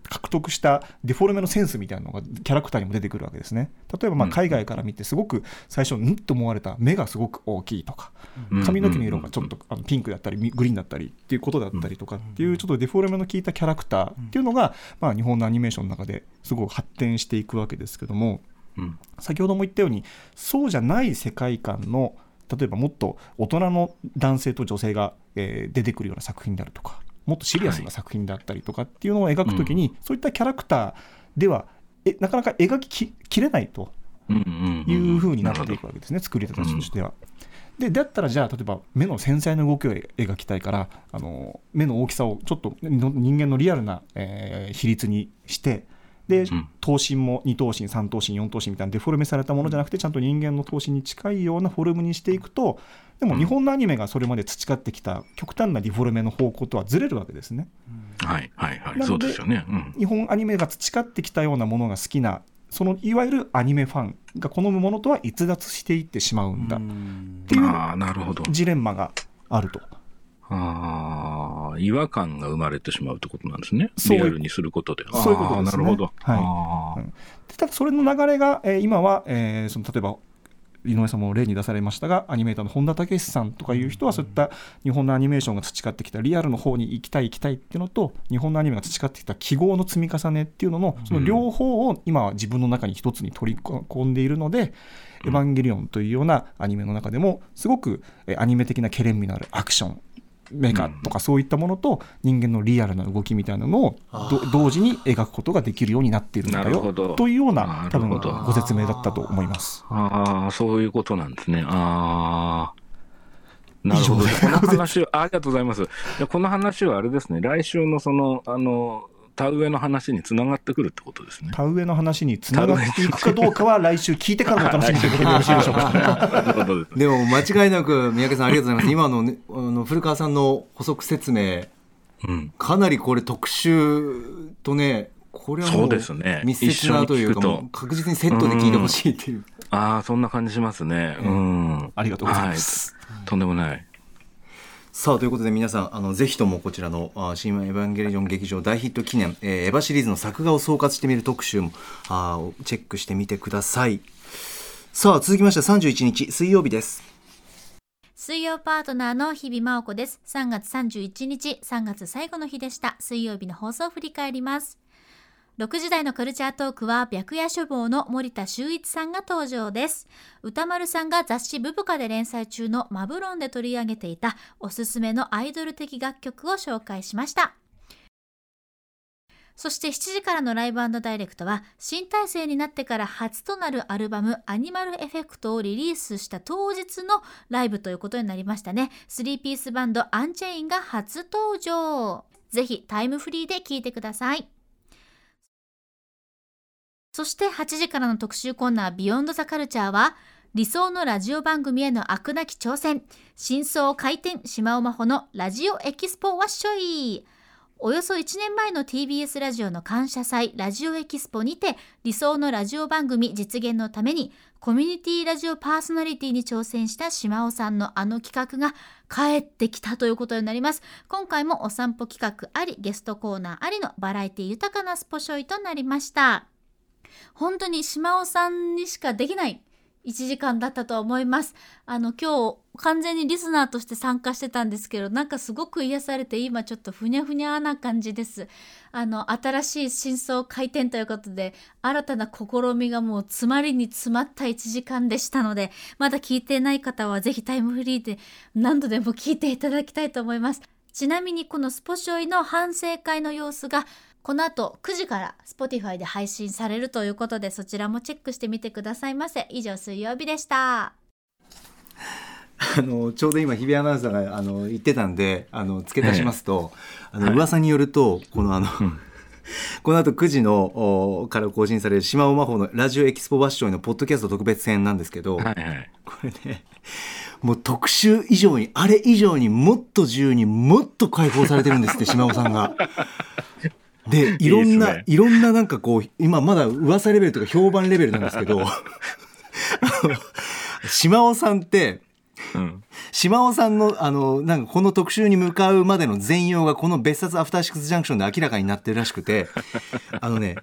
獲得したデフォルメのセンスみたいなのがキャラクターにも出てくるわけですね。例えばま海外から見てすごく最初んと思われた目がすごく大きいとかうん。髪の毛の色がちょっとあのピンクだったりみグリーンだったりっていうことだったりとかっていうちょっとデフォルメの効いたキャラクターっていうのがまあ日本のアニメーションの中ですごく発展していくわけですけどもうん。先ほども言ったようにそうじゃない世界観の例えばもっと大人の男性と女性が、えー出てくるような作品であるとかもっとシリアスな作品だったりとかっていうのを描くときに、そういったキャラクターではえなかなか描きききれないというふうになっているくわけですね、作り手たちとしては。でだったらじゃあ例えば目の繊細な動きを描きたいからあの目の大きさをちょっとの人間のリアルな、えー比率にしてでん頭身も2頭身3頭身4頭身みたいなデフォルメされたものじゃなくてちゃんと人間の頭身に近いようなフォルムにしていくとでも日本のアニメがそれまで培ってきた極端なデフォルメの方向とはずれるわけですね。はいはいはい、そうですよね。うん日本アニメが培ってきたようなものが好きなそのいわゆるアニメファンが好むものとは逸脱していってしまうんだっていうああ、なるほど。ジレンマがあると。ああ、違和感が生まれてしまうってことなんですね。そう。リアルにすることで。そういうことですね。なるほど。はい。ただそれの流れが、えー今は、えーその例えば井上さんも例に出されましたがアニメーターの本田武史さんとかいう人はそういった日本のアニメーションが培ってきたリアルの方に行きたい行きたいっていうのと日本のアニメが培ってきた記号の積み重ねっていうののその両方を今は自分の中に一つに取り込んでいるので「エヴァンゲリオン」というようなアニメの中でもすごくえーアニメ的なケレン味のあるアクションメカとかそういったものと人間のリアルな動きみたいなのをど同時に描くことができるようになっているんだよというような多分ご説明だったと思います。ああ、そういうことなんですね。ああ。なるほど。この話は、あありがとうございます。でこの話はあれですね、来週のその、あの、田植えの話につながってくるってことですね。田植えの話につながっていくかどうかは来週聞いてからのお楽しみということでよろしいでしょうか。でも間違いなく三宅さんありがとうございます今の,、ね、あの古川さんの補足説明うん。かなりこれ特集とねこれはもそううですね密接なというか一緒に聞くともう確実にセットで聞いてほしいっていう、ああ、そんな感じしますね。うん。ありがとうございます。はい。とんでもない。さあということで皆さんあのぜひともこちらの「あ新エヴァンゲリオン劇場大ヒット記念、えーエヴァシリーズの作画を総括してみる特集もあチェックしてみてくださいさあ続きまして31日水曜日です水曜パートナーの日々真央子です。3月31日、3月最後の日でした。水曜日の放送を振り返ります。6時台のカルチャートークは白夜書房の森田修一さんが登場です。歌丸さんが雑誌ブブカで連載中のマブロンで取り上げていたおすすめのアイドル的楽曲を紹介しました。そして7時からのライブダイレクトは新体制になってから初となるアルバムアニマルエフェクトをリリースした当日のライブということになりましたね。3ピースバンドアンチェインが初登場。ぜひタイムフリーで聴いてください。そして8時からの特集コーナービヨンドザカルチャーは理想のラジオ番組への飽くなき挑戦真相回転島尾真帆のラジオエキスポワッショイおよそ1年前の TBS ラジオの感謝祭ラジオエキスポにて理想のラジオ番組実現のためにコミュニティラジオパーソナリティに挑戦した島尾さんのあの企画が帰ってきたということになります。今回もお散歩企画ありゲストコーナーありのバラエティ豊かなスポショイとなりました。本当に島尾さんにしかできない1時間だったと思います。あの今日完全にリスナーとして参加してたんですけどなんかすごく癒されて今ちょっとふにゃふにゃな感じです。あの新しい真相回転ということで新たな試みがもう詰まりに詰まった1時間でしたのでまだ聞いてない方はぜひタイムフリーで何度でも聞いていただきたいと思います。ちなみにこのスポショイの反省会の様子がこの後9時から Spotify で配信されるということでそちらもチェックしてみてくださいませ。以上水曜日でした。あのちょうど今日比アナウンサーがあの言ってたんであの付け足しますと、あの噂によるとこのあの、この後9時のおから更新される島尾真帆のラジオエキスポバッショイのポッドキャスト特別編なんですけど、はいはい。これねもう特集以上にあれ以上にもっと自由にもっと解放されてるんですって島尾さんが。で いろんなねいろんななんかこう今まだ噂レベルとか評判レベルなんですけど 島尾さんってうん。島尾さんのあのなんかこの特集に向かうまでの全容がこの別冊アフターシックスジャンクションで明らかになってるらしくて あのね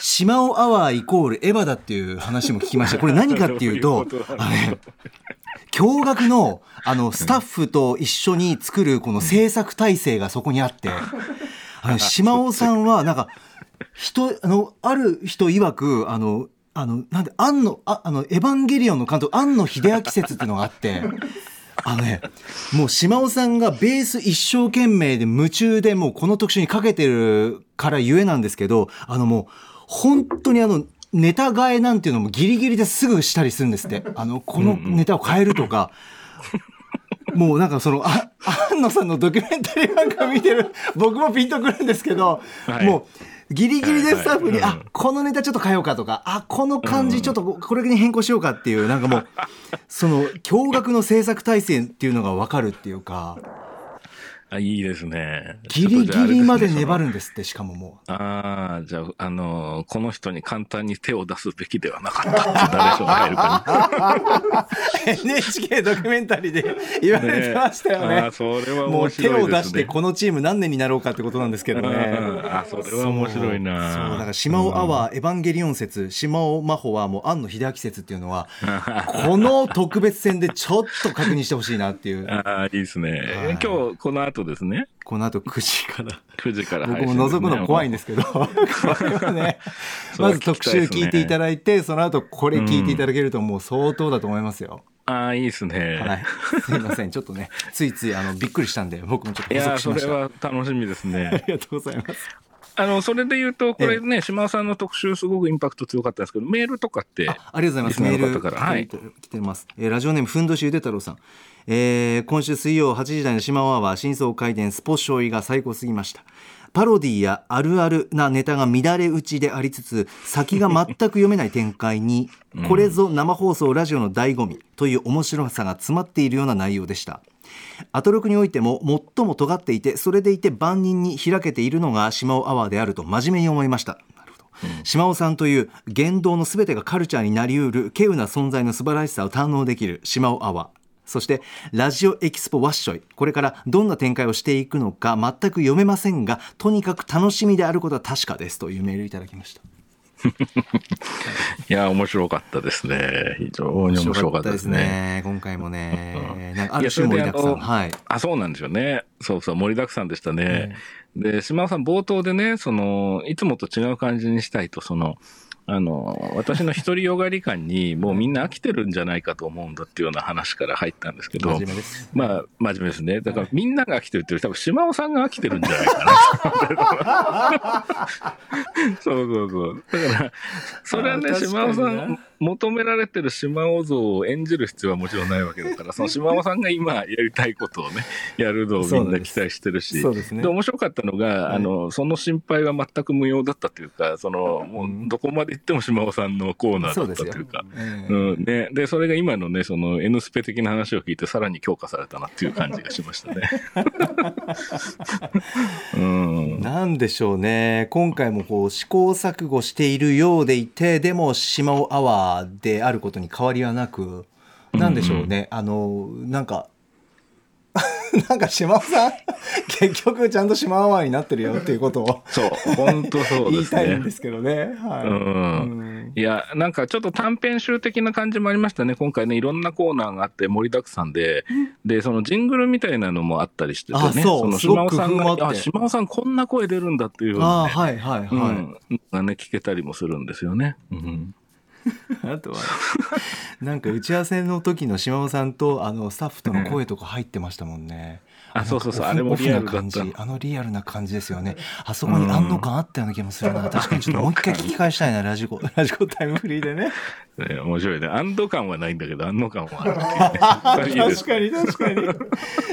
島尾アワーイコールエヴァだっていう話も聞きました。これ何かっていうとあ驚愕のあのスタッフと一緒に作るこの制作体制がそこにあって 島尾さんはなんか人あのある人曰くあのあのなんで庵野ああのエヴァンゲリオンの監督庵野秀明説っていうのがあって。あのね、もう島尾さんがベース一生懸命で夢中でもうこの特集にかけてるからゆえなんですけど、あのもう本当にあのネタ替えなんていうのもギリギリですぐしたりするんですって。あの、このネタを変えるとか。もうなんかその、あ、安野さんのドキュメンタリーなんか見てる、僕もピンとくるんですけど、はい。もう、ギリギリでスタッフに、はい。はいうんあ、このネタちょっと変えようかとか、あ、この感じちょっとこれに変更しようかっていう、なんかもう、その、驚愕の制作体制っていうのがわかるっていうか、あ、いいですね。ギリギリまで粘る。るんですって、しかももう。ああ、じゃあ、あのこの人に簡単に手を出すべきではなかったっていうナレーションが入るか NHK ドキュメンタリーで言わら。れてましたよねあー。それは面もう手。を出してこのチーム何年になろうかってことなんですけどね。うんあそれは面白いなそうだから島尾アワー、エヴァンゲリオン説島尾真帆はもう庵野秀明説っていうのは この特別戦でちょっと確認してほしいなっていうああ、いいですね。はい今日、この後ですね。この後9時から9時から僕も覗くの怖いんですけどこれはねまず特集聞いていただいてその後これ聞いていただけるともう相当だと思いますよ。ああ、いいですね。はい、すいませんちょっとねついついあのびっくりしたんで僕もちょっといやー、補足しました。それは楽しみですあね。りがとうございます。あの、それで言うと、これね、島尾さんの特集すごくインパクト強かったですけど、メールとかって、あありがとうございます。メールはい来てます。えーラジオネームふんどしゆで太郎さん。えー今週水曜8時台の島アワー真相回転スポショイが最高すぎました。パロディやあるあるなネタが乱れ打ちでありつつ先が全く読めない展開にこれぞ生放送ラジオの醍醐味という面白さが詰まっているような内容でした。アトロクにおいても最も尖っていてそれでいて万人に開けているのが島尾アワーであると真面目に思いました。なるほど。島尾さんという言動のすべてがカルチャーになりうる稀有な存在の素晴らしさを堪能できる島尾アワーそしてラジオエキスポワッショイ。これからどんな展開をしていくのか全く読めませんがとにかく楽しみであることは確かです。というメールいただきました。いやー、面白かったですね。非常に面白かったですね。今回もね。なんかある種盛りだくさん。はい。あ、そうなんですよね。そうそう、盛りだくさんでしたね。で、島尾さん冒頭でね、その、いつもと違う感じにしたいと、その、あの、私の独りよがり感にもうみんな飽きてるんじゃないかと思うんだっていうような話から入ったんですけど真、面目ですまあ、真面目ですね。だからみんなが飽きてるっていうより多分島尾さんが飽きてるんじゃないかな。そうそうそう。だから、それはね、島尾さん、求められてる島尾像を演じる必要はもちろんないわけだから、その島尾さんが今やりたいことをね、やるのをみんな期待してるし、そうですね。で面白かったのが、はい。あの、その心配は全く無用だったというか、その、もうどこまで行っても島尾さんのコーナーだったというか、ええ。うん。ね、で、それが今のね、その N スペ的な話を聞いて、さらに強化されたなっていう感じがしましたね。うん、なんでしょうね。今回もこう試行錯誤しているようでいてでも島尾アワーであることに変わりはなく何でしょうね、あのなんか なんか島尾さん結局ちゃんと島尾アワーになってるよっていうことをそう、本当そう言ですねいたいんで。すけどね。はいうんうんいや、なんかちょっと短編集的な感じもありましたね。今回ね、いろんなコーナーがあって盛りだくさんで、で、そのジングルみたいなのもあったりしててね。あそうの島尾さんが、あ島尾さんこんな声出るんだっていうね、ああはいはいはい。うん、がね、聞けたりもするんですよね。うん あとはなんか打ち合わせの時の島尾さんとあのスタッフとの声とか入ってましたもんね。あそうそうそうあれもリアル感じあのリアルな感じですよね。あそこに安堵感あったような気もするな。確かにちょっともう一回聞き返したいなラジコ ラジコタイムフリーでね。ね面白いね。安堵感はないんだけど、安堵感はあるね。確かに確かに。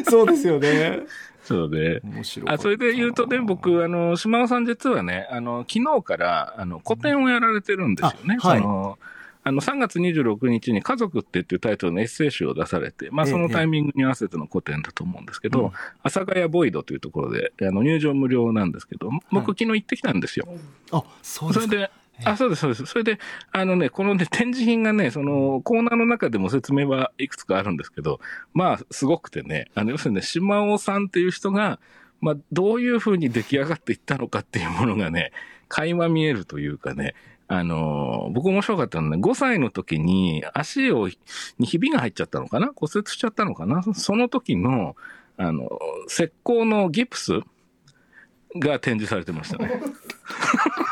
そうですよね。そうで。面白あそれで言うとね、僕、あの、島尾さん実はね、あの、昨日から、あの、個展をやられてるんですよね。あはいそのあの、3月26日に家族ってっていうタイトルのエッセイ集を出されて、まあ、ええそのタイミングに合わせての個展だと思うんですけど、うん阿佐ヶ谷ボイドというところで、あの、入場無料なんですけど、僕昨日行ってきたんですよ。あそうですか。それで、あ、そうです、そうです。それで、あのね、このね、展示品がね、その、コーナーの中でも説明はいくつかあるんですけど、まあ、すごくてね、あの、要するにね、島尾さんっていう人が、まあ、どういうふうに出来上がっていったのかっていうものがね、垣間見えるというかね、あの僕面白かったのはね、5歳の時に足を、にひびが入っちゃったのかな？骨折しちゃったのかな？その時の、あの、石膏のギプスが展示されてましたね。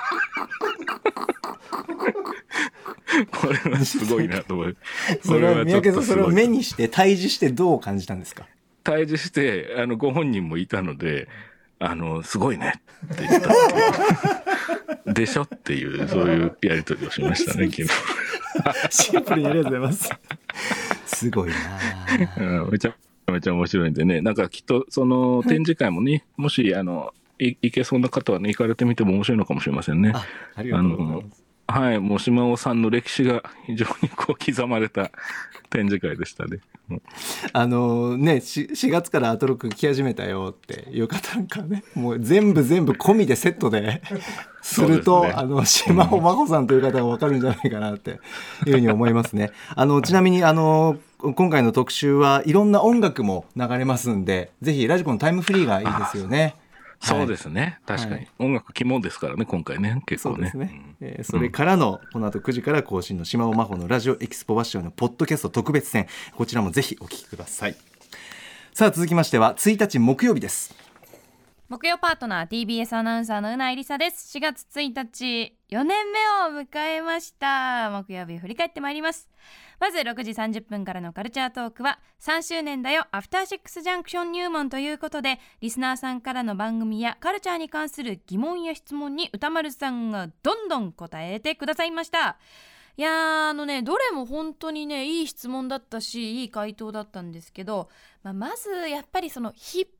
これはすごいなと思う。それは三宅さんそれを目ににして対峙してどう感じたんですか？対峙して、あの、ご本人もいたので、あの、すごいねって言った。でしょっていう、そういうやりとりをしましたね、昨日。シンプルにありがとうございます。すごいなあ。うんめちゃめちゃ面白いんでね、なんかきっとその展示会もね、もし、あの、い行けそうな方はね、行かれてみても面白いのかもしれませんね。あありがとうございます。はい、もう島尾さんの歴史が非常にこう刻まれた展示会でしたね。うんあのねし 4, 月からアトロック聞き始めたよっていう方なんかねもう全部全部込みでセットで すると、あの島尾真帆さんという方が分かるんじゃないかなっていうふうに思いますね。あのちなみにあの今回の特集はいろんな音楽も流れますんでぜひラジコのタイムフリーがいいですよね。そうですね、確かに、はい音楽肝ですからね、今回ね、結構ね。そうですね、えーそれからのこの後9時から更新の島尾真帆のラジオエキスポバッションのポッドキャスト特別編。こちらもぜひお聞きください。さあ続きましては1日木曜日です。木曜パートナー TBS アナウンサーのうないりさです。4月1日4年目を迎えました。木曜日振り返ってまいりますまず6時30分からのカルチャートークは3周年だよアフターシックスジャンクション入門ということでリスナーさんからの番組やカルチャーに関する疑問や質問に歌丸さんがどんどん答えてくださいました。いやーあのねどれも本当にねいい質問だったしいい回答だったんですけど、まあ、まずやっぱりそのヒップ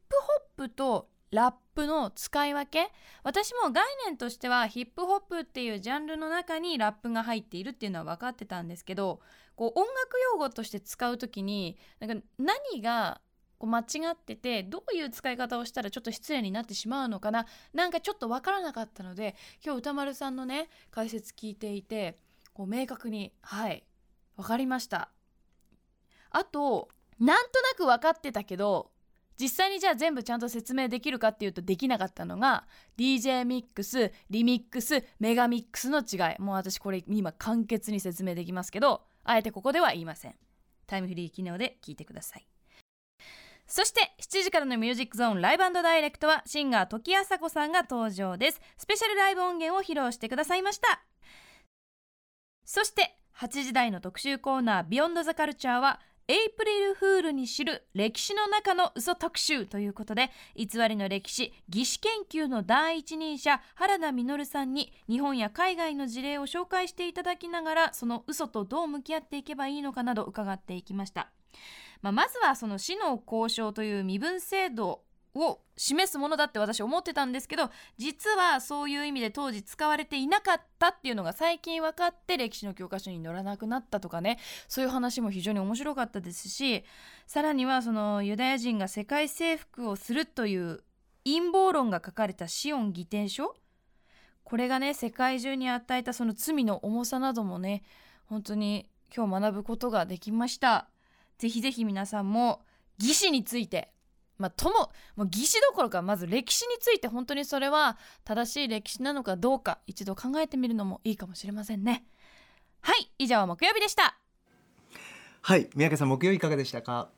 ホップとラップの使い分け？私も概念としてはヒップホップっていうジャンルの中にラップが入っているっていうのは分かってたんですけどこう音楽用語として使う時になんか何がこう間違っててどういう使い方をしたらちょっと失礼になってしまうのかな？なんかちょっと分からなかったので今日歌丸さんのね解説聞いていてこう明確にはい分かりました。あとなんとなく分かってたけど実際にじゃあ全部ちゃんと説明できるかっていうとできなかったのが DJ ミックスリミックスメガミックスの違い。もう私これ今簡潔に説明できますけどあえてここでは言いません。タイムフリー機能で聞いてください。そして7時からのミュージックゾーンライブダイレクトはシンガー時あさこさんが登場です。スペシャルライブ音源を披露してくださいました。そして8時台の特集コーナー「ビヨンドザカルチャーはエイプリルフールに知る歴史の中の嘘特集ということで偽りの歴史義史研究の第一人者原田実さんに日本や海外の事例を紹介していただきながらその嘘とどう向き合っていけばいいのかなど伺っていきました、まあ、まずはその死の交渉という身分制度を示すものだって私思ってたんですけど実はそういう意味で当時使われていなかったっていうのが最近分かって歴史の教科書に載らなくなったとかね。そういう話も非常に面白かったですしさらにはそのユダヤ人が世界征服をするという陰謀論が書かれたシオン義典書。これがね世界中に与えたその罪の重さなどもね本当に今日学ぶことができました。ぜひぜひ皆さんも義士についてまあ、とももう義士どころかまず歴史について本当にそれは正しい歴史なのかどうか一度考えてみるのもいいかもしれませんね。はい以上木曜日でした。はい三宅さん木曜いかがでしたか？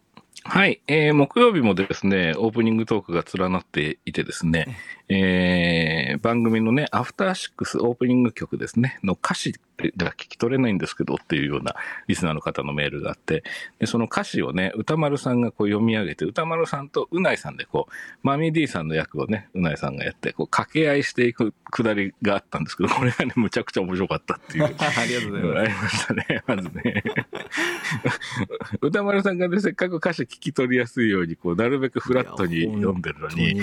はい、えー、木曜日もですね、オープニングトークが連なっていてですね、えー、番組のね、アフターシックスオープニング曲ですね、の歌詞が聞き取れないんですけどっていうようなリスナーの方のメールがあって、で、その歌詞をね、歌丸さんがこう読み上げて、歌丸さんとうないさんでこう、マミー D さんの役をね、うないさんがやって、こう、掛け合いしていくくだりがあったんですけど、これがね、むちゃくちゃ面白かったっていう。ありがとうございますありましたね、まずね。歌丸さんがね、せっかく歌詞聞き取りやすいように、こう、なるべくフラットに読んでるのに、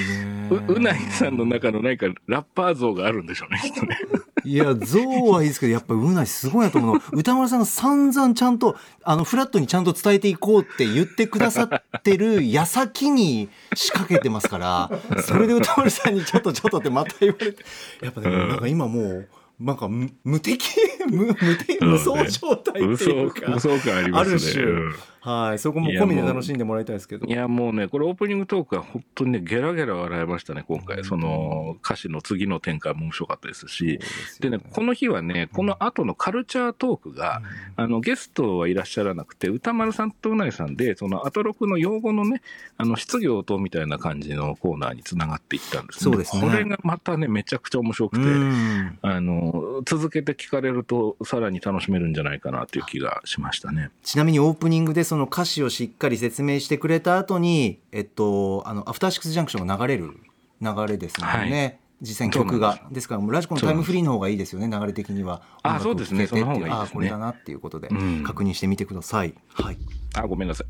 ううないさんの中の何かラッパー像があるんでしょうね、きっとね。いや、像はいいですけど、やっぱりうないすごいなと思うの。歌丸さんが散々ちゃんと、あの、フラットにちゃんと伝えていこうって言ってくださってる矢先に仕掛けてますから、それで歌丸さんにちょっとちょっとってまた言われて、やっぱね、なんか今もう、なんか無無敵無無敵無双状態って嘘いうか、嘘感ありますね。ある種うんはい、そこも込みで楽しんでもらいたいですけどい。や、もうね、これオープニングトークは本当にね、ゲラゲラ笑いましたね、今回。その歌詞の次の展開も面白かったですし。でね、この日はね、この後のカルチャートークが、あの、ゲストはいらっしゃらなくて、歌丸さんとうないさんで、そのアトロクの用語のね、あの、質疑応答みたいな感じのコーナーにつながっていったんですそうですねこれがまたね、めちゃくちゃ面白くて、うんあの、続けて聞かれると、さらに楽しめるんじゃないかなという気がしましたね。ちなみにオープニングでその歌詞をしっかり説明してくれた後に、えっと、あの、アフターシックスジャンクションが流れる流れですもんね。実際に曲が。ですから、ラジコのタイムフリーの方がいいですよね、流れ的には。あそうですねその方がいいですねあこれだなっていうことで、うん確認してみてください。はい。あ、ごめんなさい。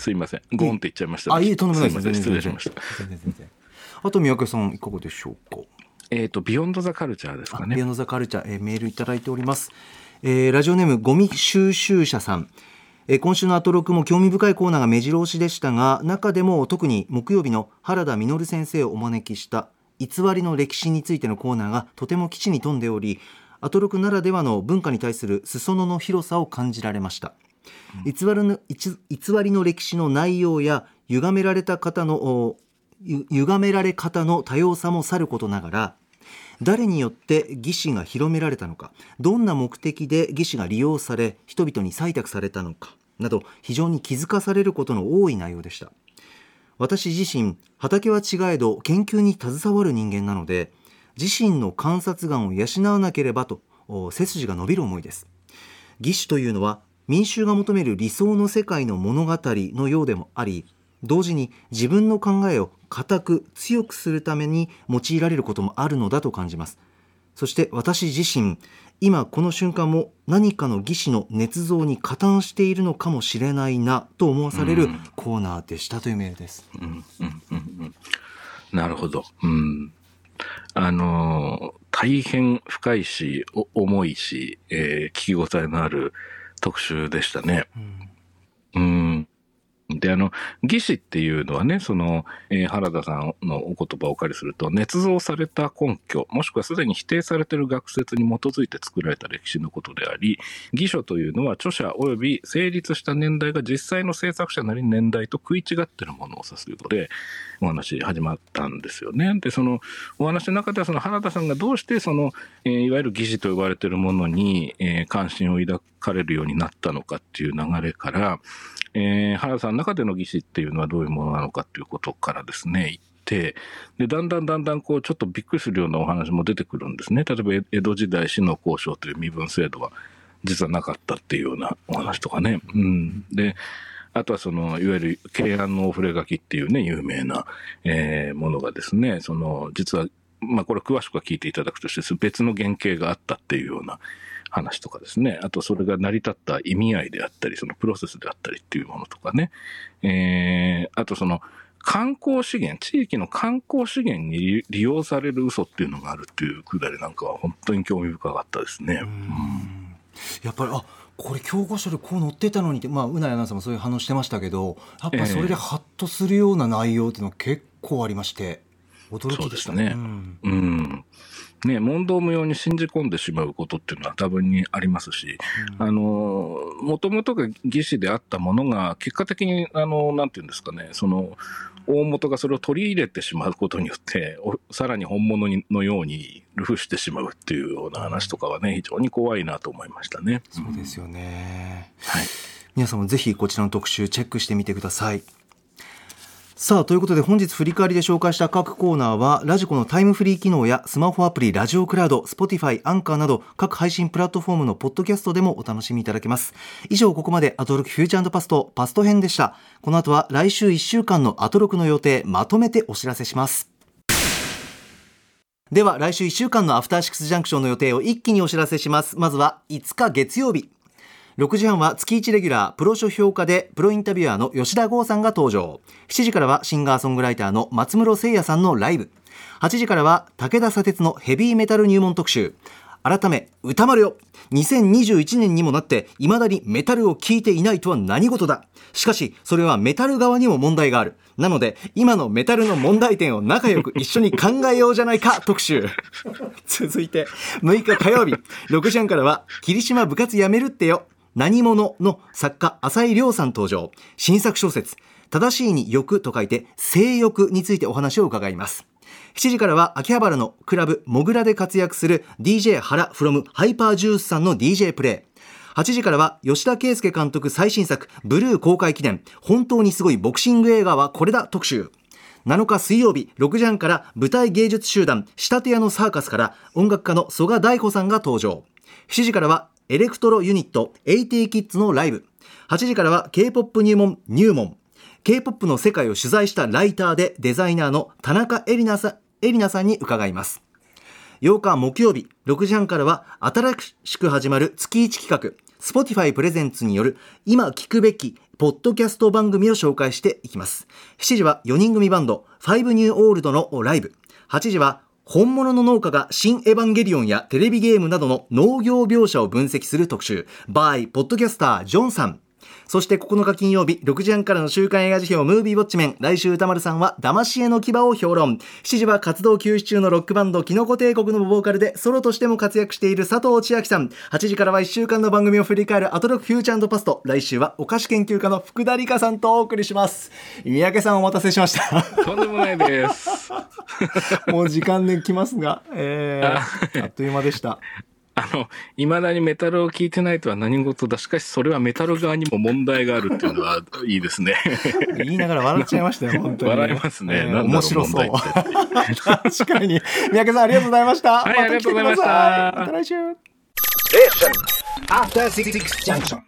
すいません。ゴーンって言っちゃいました、ね。あ、いい、とんでもないです。すいません。失礼しました。あと、三宅さん、いかがでしょうか？えっ、と、 Beyond the Culture ですかね。 Beyond the Culture、えーメールいただいております。えーラジオネームゴミ収集者さん。え今週のアトロクも興味深いコーナーが目白押しでしたが中でも特に木曜日の原田実先生をお招きした偽りの歴史についてのコーナーがとても機知に富んでおりアトロクならではの文化に対する裾野の広さを感じられました。偽りの偽りの歴史の内容や歪められた方の歪められ方の多様さもさることながら誰によって義士が広められたのかどんな目的で義士が利用され人々に採択されたのかなど非常に気づかされることの多い内容でした。私自身畑は違えど研究に携わる人間なので自身の観察眼を養わなければと背筋が伸びる思いです。義士というのは民衆が求める理想の世界の物語のようでもあり同時に自分の考えを固く強くするために用いられることもあるのだと感じますそして私自身今この瞬間も何かの義士の捏造に加担しているのかもしれないなと思わされるコーナーでしたというメールです、うんうんうんうんなるほど。うん。あのー大変深いし、お重いし、えー聞き応えのある特集でしたね。うん。で、あの、義士っていうのはね、その、えー原田さんのお言葉をお借りすると、捏造された根拠、もしくはすでに否定されている学説に基づいて作られた歴史のことであり、義書というのは著者及び成立した年代が実際の制作者なり年代と食い違ってるものを指すことで、お話始まったんですよね。で、そのお話の中では、その原田さんがどうしてその、えーいわゆる義士と呼ばれているものに、えー関心を抱かれるようになったのかっていう流れから、えー原田さん中での義士っていうのはどういうものなのかっていうことからですね、言って、で、だんだんだんだんこう、ちょっとびっくりするようなお話も出てくるんですね。例えば、江戸時代死の交渉という身分制度は実はなかったっていうようなお話とかね。うん。で、あとはその、いわゆる、慶安のお触れ書きっていうね、有名な、えーものがですね、その、実は、まあこれ詳しくは聞いていただくとして、別の原型があったっていうような話とかですね。あとそれが成り立った意味合いであったり、そのプロセスであったりっていうものとかね。えー、あとその、観光資源、地域の観光資源に利利用される嘘っていうのがあるっていうくだりなんかは本当に興味深かったですね。やっぱりあこれ教科書でこう載ってたのにってまあうなやアナウンサーもそういう反応してましたけどやっぱりそれでハッとするような内容っていうのは結構ありまして驚きでしたね。そうん。ね、問答無用に信じ込んでしまうことっていうのは多分にありますし、あの、もともとが義士であったものが、結果的に、あの、なんていうんですかね、その、大元がそれを取り入れてしまうことによって、おさらに本物にのようにルフしてしまうっていうような話とかはね、非常に怖いなと思いましたね。そうですよね。はい。皆さんもぜひこちらの特集チェックしてみてください。さあということで本日振り返りで紹介した各コーナーはラジコのタイムフリー機能やスマホアプリラジオクラウド Spotify アンカーなど各配信プラットフォームのポッドキャストでもお楽しみいただけます。以上ここまでアトロクフューチャーパストパスト編でした。この後は来週1週間のアトロクの予定まとめてお知らせします。では来週1週間のアフターシックスジャンクションの予定を一気にお知らせします。まずは5日月曜日。6時半は月1レギュラープロ書評価でプロインタビュアーの吉田剛さんが登場。7時からはシンガーソングライターの松室誠也さんのライブ。8時からは武田砂鉄のヘビーメタル入門特集。改め歌丸よ。2021年にもなって未だにメタルを聴いていないとは何事だ。しかしそれはメタル側にも問題がある。なので今のメタルの問題点を仲良く一緒に考えようじゃないか特集。続いて6日火曜日6時半からは霧島部活やめるってよ。何者の作家浅井亮さん登場。新作小説正しいに欲と書いて性欲についてお話を伺います。7時からは秋葉原のクラブモグラで活躍する DJ 原 from ハイパージュースさんの DJ プレイ。8時からは吉田圭佑監督最新作ブルー公開記念。本当にすごいボクシング映画はこれだ特集。7日水曜日6時半から舞台芸術集団仕立屋のサーカスから音楽家の曽我大穂さんが登場。7時からはエレクトロユニット AT キッズのライブ。8時からは K-POP 入門入門。K-POP の世界を取材したライターでデザイナーの田中エリナさんエリナさんに伺います。8日木曜日6時半からは新しく始まる月1企画 Spotify プレゼンツによる今聞くべきポッドキャスト番組を紹介していきます。7時は4人組バンド5ニューオールドのライブ。8時は本物の農家が新エヴァンゲリオンやテレビゲームなどの農業描写を分析する特集 by ポッドキャスタージョンさんそして9日金曜日6時半からの週刊映画辞表ムービーウォッチメン来週歌丸さんは騙し絵の牙を評論。7時は活動休止中のロックバンドキノコ帝国のボーカルでソロとしても活躍している佐藤千秋さん。8時からは1週間の番組を振り返るアトロックフューチャーパスト。来週はお菓子研究家の福田理香さんとお送りします。三宅さんお待たせしました。とんでもないです。もう時間で来ますが、えー、あっという間でしたあの、未だにメタルを聞いてないとは何事だ。しかし、それはメタル側にも問題があるっていうのはいいですね。言いながら笑っちゃいましたよ 本当に笑いますね。えー面白そう 確かに三宅さんありがとうございましたはいありがとうございましたた来てくださいまた来週 After Six Junction.